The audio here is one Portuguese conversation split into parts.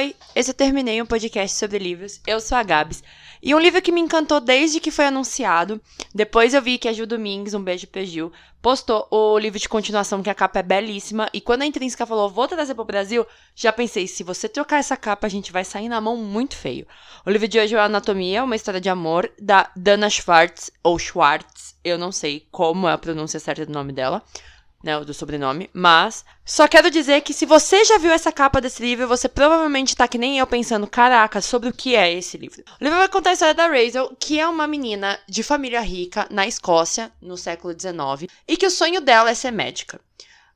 Oi, esse eu terminei um podcast sobre livros. Eu sou a Gabs. E um livro que me encantou desde que foi anunciado. Depois eu vi que a Gil Domingues, um beijo pra Gil, postou o livro de continuação, que a capa é belíssima. E quando a Intrínseca falou, vou trazer pro Brasil, já pensei, se você trocar essa capa, a gente vai sair na mão muito feio. O livro de hoje é Anatomia, uma história de amor, da Dana Schwartz, ou Schwartz, eu não sei como é a pronúncia certa do nome dela né, do sobrenome, mas só quero dizer que se você já viu essa capa desse livro, você provavelmente tá que nem eu pensando, caraca, sobre o que é esse livro. O livro vai contar a história da Rachel, que é uma menina de família rica na Escócia, no século XIX, e que o sonho dela é ser médica.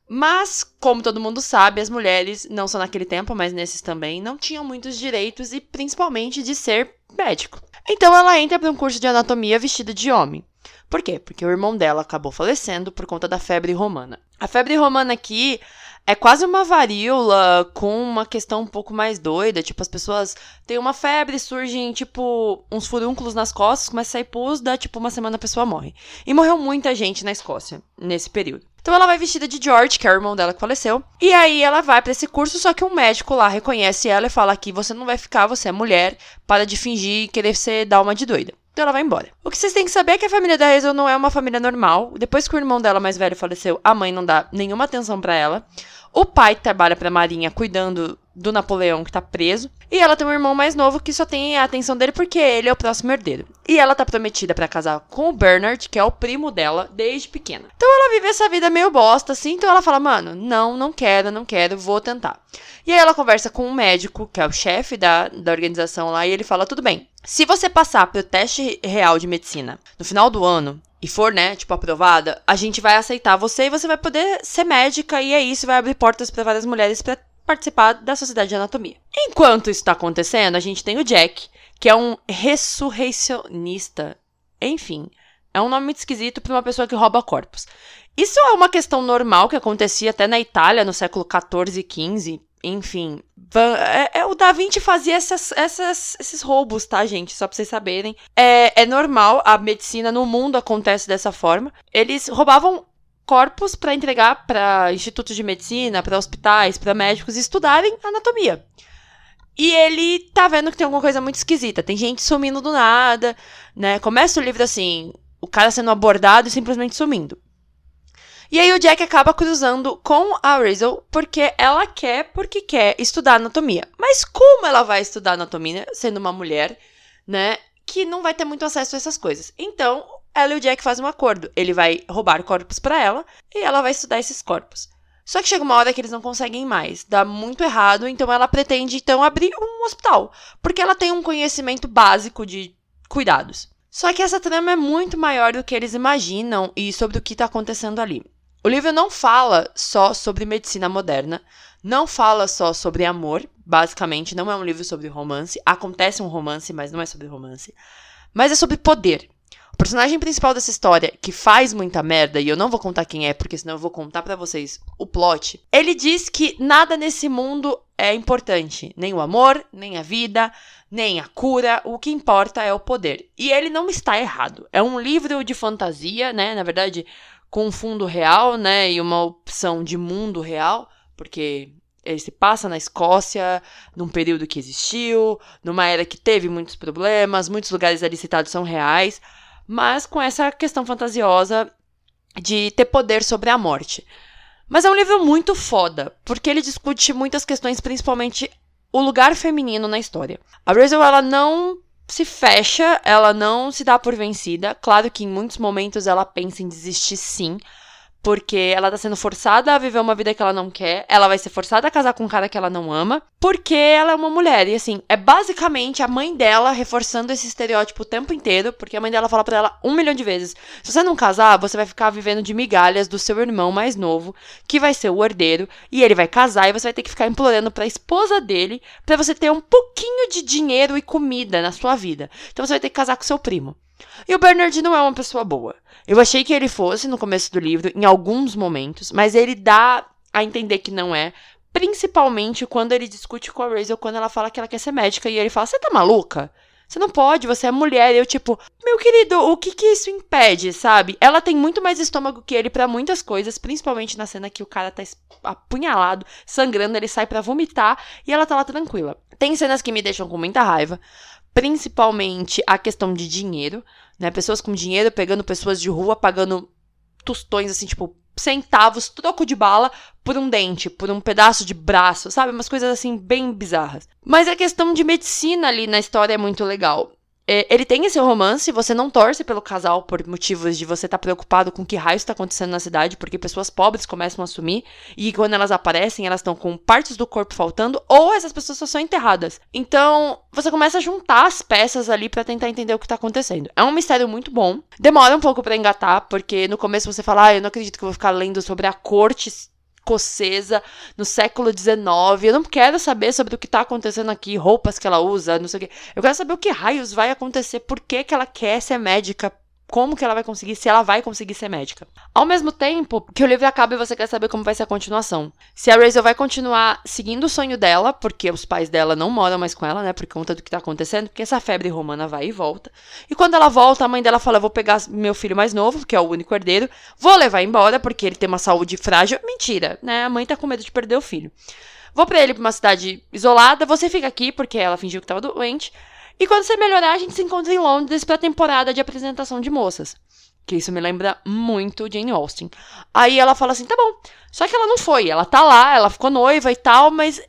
Mas, como todo mundo sabe, as mulheres, não só naquele tempo, mas nesses também, não tinham muitos direitos e principalmente de ser médico. Então ela entra para um curso de anatomia vestida de homem. Por quê? Porque o irmão dela acabou falecendo por conta da febre romana. A febre romana aqui é quase uma varíola com uma questão um pouco mais doida. Tipo, as pessoas têm uma febre, surgem, tipo, uns furúnculos nas costas, começa a sair pus, dá, tipo, uma semana a pessoa morre. E morreu muita gente na Escócia nesse período. Então ela vai vestida de George, que é o irmão dela que faleceu. E aí ela vai para esse curso, só que um médico lá reconhece ela e fala que você não vai ficar, você é mulher, para de fingir e querer ser dar uma de doida. Então ela vai embora. O que vocês têm que saber é que a família da Hazel não é uma família normal. Depois que o irmão dela mais velho faleceu, a mãe não dá nenhuma atenção para ela. O pai trabalha pra Marinha cuidando do Napoleão que tá preso. E ela tem um irmão mais novo que só tem a atenção dele porque ele é o próximo herdeiro. E ela tá prometida para casar com o Bernard, que é o primo dela, desde pequena. Então ela vive essa vida meio bosta, assim. Então ela fala, mano, não, não quero, não quero, vou tentar. E aí ela conversa com um médico, que é o chefe da, da organização lá, e ele fala, tudo bem. Se você passar pro teste real de medicina no final do ano, e for, né, tipo, aprovada, a gente vai aceitar você e você vai poder ser médica e é isso, vai abrir portas para várias mulheres para participar da Sociedade de Anatomia. Enquanto isso está acontecendo, a gente tem o Jack, que é um ressurreicionista. Enfim, é um nome muito esquisito para uma pessoa que rouba corpos. Isso é uma questão normal que acontecia até na Itália no século 14 e 15. Enfim, é, é, o Da Vinci fazia essas, essas, esses roubos, tá, gente? Só pra vocês saberem. É, é normal, a medicina no mundo acontece dessa forma. Eles roubavam corpos para entregar para institutos de medicina, para hospitais, para médicos estudarem anatomia. E ele tá vendo que tem alguma coisa muito esquisita. Tem gente sumindo do nada, né? Começa o livro assim, o cara sendo abordado e simplesmente sumindo. E aí o Jack acaba cruzando com a Rizzle porque ela quer, porque quer estudar anatomia. Mas como ela vai estudar anatomia sendo uma mulher, né, que não vai ter muito acesso a essas coisas? Então, ela e o Jack fazem um acordo. Ele vai roubar corpos para ela e ela vai estudar esses corpos. Só que chega uma hora que eles não conseguem mais, dá muito errado, então ela pretende então abrir um hospital, porque ela tem um conhecimento básico de cuidados. Só que essa trama é muito maior do que eles imaginam e sobre o que está acontecendo ali. O livro não fala só sobre medicina moderna, não fala só sobre amor, basicamente não é um livro sobre romance, acontece um romance, mas não é sobre romance, mas é sobre poder. O personagem principal dessa história, que faz muita merda, e eu não vou contar quem é, porque senão eu vou contar para vocês o plot, ele diz que nada nesse mundo é importante. Nem o amor, nem a vida, nem a cura. O que importa é o poder. E ele não está errado. É um livro de fantasia, né? Na verdade, com um fundo real, né? E uma opção de mundo real, porque ele se passa na Escócia, num período que existiu, numa era que teve muitos problemas, muitos lugares ali citados são reais mas com essa questão fantasiosa de ter poder sobre a morte. Mas é um livro muito foda, porque ele discute muitas questões, principalmente o lugar feminino na história. A Rachel, ela não se fecha, ela não se dá por vencida. Claro que em muitos momentos ela pensa em desistir sim, porque ela tá sendo forçada a viver uma vida que ela não quer, ela vai ser forçada a casar com um cara que ela não ama, porque ela é uma mulher. E assim, é basicamente a mãe dela reforçando esse estereótipo o tempo inteiro, porque a mãe dela fala para ela um milhão de vezes: se você não casar, você vai ficar vivendo de migalhas do seu irmão mais novo, que vai ser o herdeiro, e ele vai casar e você vai ter que ficar implorando pra esposa dele para você ter um pouquinho de dinheiro e comida na sua vida. Então você vai ter que casar com seu primo. E o Bernard não é uma pessoa boa. Eu achei que ele fosse no começo do livro, em alguns momentos, mas ele dá a entender que não é. Principalmente quando ele discute com a Rachel, quando ela fala que ela quer ser médica, e ele fala: Você tá maluca? Você não pode, você é mulher. Eu, tipo, meu querido, o que que isso impede, sabe? Ela tem muito mais estômago que ele para muitas coisas, principalmente na cena que o cara tá apunhalado, sangrando, ele sai para vomitar e ela tá lá tranquila. Tem cenas que me deixam com muita raiva, principalmente a questão de dinheiro, né? Pessoas com dinheiro pegando pessoas de rua, pagando tostões, assim, tipo, centavos, troco de bala, por um dente, por um pedaço de braço, sabe? Umas coisas assim bem bizarras. Mas a questão de medicina ali na história é muito legal. É, ele tem esse romance, você não torce pelo casal por motivos de você estar tá preocupado com que raio está acontecendo na cidade, porque pessoas pobres começam a assumir e quando elas aparecem, elas estão com partes do corpo faltando ou essas pessoas só são enterradas. Então, você começa a juntar as peças ali para tentar entender o que tá acontecendo. É um mistério muito bom. Demora um pouco para engatar, porque no começo você fala: "Ah, eu não acredito que eu vou ficar lendo sobre a corte escocesa no século XIX. Eu não quero saber sobre o que tá acontecendo aqui, roupas que ela usa, não sei o quê. Eu quero saber o que raios vai acontecer, por que, que ela quer ser médica, como que ela vai conseguir, se ela vai conseguir ser médica. Ao mesmo tempo que o livro acaba e você quer saber como vai ser a continuação. Se a Rachel vai continuar seguindo o sonho dela, porque os pais dela não moram mais com ela, né, por conta do que tá acontecendo, porque essa febre romana vai e volta. E quando ela volta, a mãe dela fala: "Vou pegar meu filho mais novo, que é o único herdeiro, vou levar embora porque ele tem uma saúde frágil". Mentira, né? A mãe tá com medo de perder o filho. Vou para ele pra uma cidade isolada, você fica aqui porque ela fingiu que tava doente. E quando você melhorar, a gente se encontra em Londres pra temporada de apresentação de moças. Que isso me lembra muito Jane Austen. Aí ela fala assim: tá bom. Só que ela não foi. Ela tá lá, ela ficou noiva e tal, mas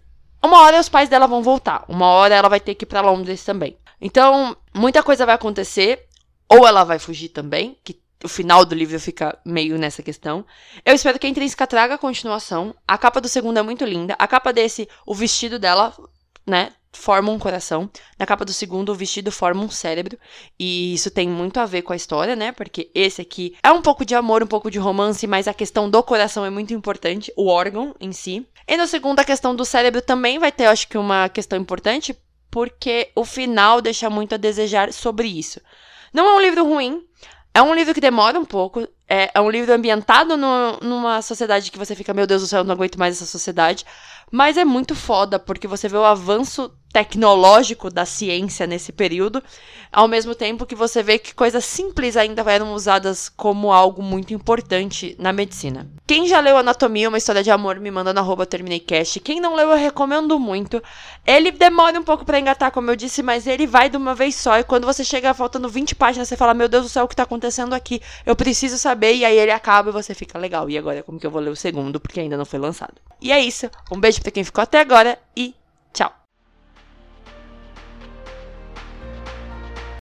uma hora os pais dela vão voltar. Uma hora ela vai ter que ir pra Londres também. Então, muita coisa vai acontecer. Ou ela vai fugir também, que o final do livro fica meio nessa questão. Eu espero que a Intrínseca traga a continuação. A capa do segundo é muito linda. A capa desse, o vestido dela, né? Forma um coração. Na capa do segundo, o vestido forma um cérebro. E isso tem muito a ver com a história, né? Porque esse aqui é um pouco de amor, um pouco de romance, mas a questão do coração é muito importante, o órgão em si. E no segundo, a questão do cérebro também vai ter, acho que, uma questão importante, porque o final deixa muito a desejar sobre isso. Não é um livro ruim, é um livro que demora um pouco. É, é um livro ambientado no, numa sociedade que você fica, meu Deus do céu, eu não aguento mais essa sociedade. Mas é muito foda, porque você vê o avanço tecnológico da ciência nesse período, ao mesmo tempo que você vê que coisas simples ainda eram usadas como algo muito importante na medicina. Quem já leu Anatomia, uma história de amor, me manda no arroba TermineiCast. Quem não leu, eu recomendo muito. Ele demora um pouco para engatar, como eu disse, mas ele vai de uma vez só. E quando você chega faltando 20 páginas, você fala, meu Deus do céu, o que tá acontecendo aqui? Eu preciso saber. E aí ele acaba e você fica legal. E agora, como que eu vou ler o segundo? Porque ainda não foi lançado. E é isso. Um beijo pra quem ficou até agora e